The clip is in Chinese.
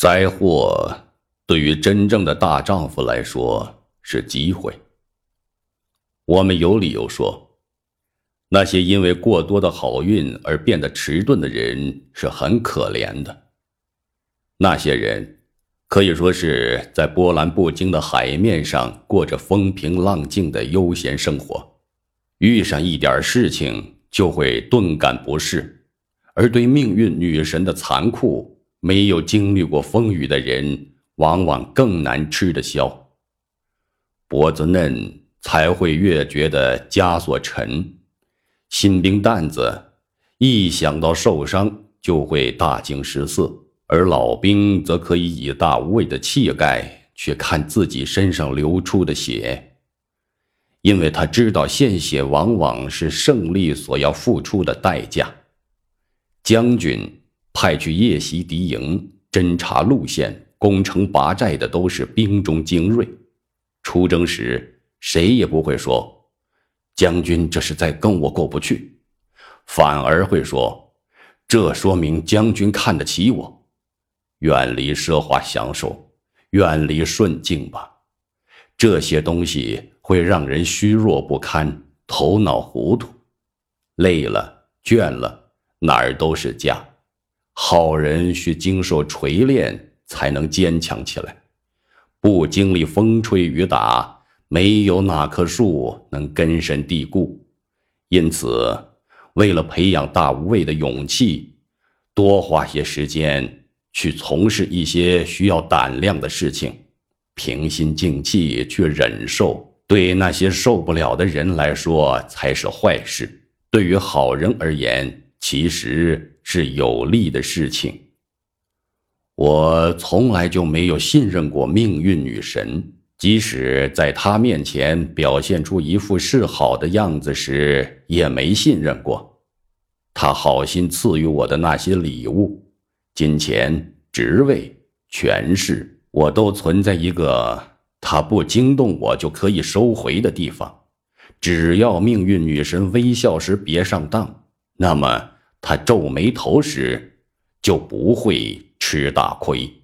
灾祸对于真正的大丈夫来说是机会。我们有理由说，那些因为过多的好运而变得迟钝的人是很可怜的。那些人可以说是在波澜不惊的海面上过着风平浪静的悠闲生活，遇上一点事情就会顿感不适。而对命运女神的残酷，没有经历过风雨的人，往往更难吃得消。脖子嫩才会越觉得枷锁沉，新兵蛋子一想到受伤就会大惊失色，而老兵则可以以大无畏的气概去看自己身上流出的血，因为他知道献血往往是胜利所要付出的代价。将军派去夜袭敌营、侦察路线、攻城拔寨的都是兵中精锐。出征时，谁也不会说：“将军这是在跟我过不去。”反而会说：“这说明将军看得起我。”远离奢华享受，远离顺境吧。这些东西会让人虚弱不堪，头脑糊涂，累了，倦了。哪儿都是家，好人需经受锤炼才能坚强起来，不经历风吹雨打，没有哪棵树能根深蒂固。因此，为了培养大无畏的勇气，多花些时间去从事一些需要胆量的事情，平心静气去忍受，对那些受不了的人来说才是坏事。对于好人而言。其实是有利的事情。我从来就没有信任过命运女神，即使在她面前表现出一副示好的样子时，也没信任过。她好心赐予我的那些礼物，金钱、职位、权势，我都存在一个她不惊动我就可以收回的地方。只要命运女神微笑时别上当，那么。他皱眉头时，就不会吃大亏。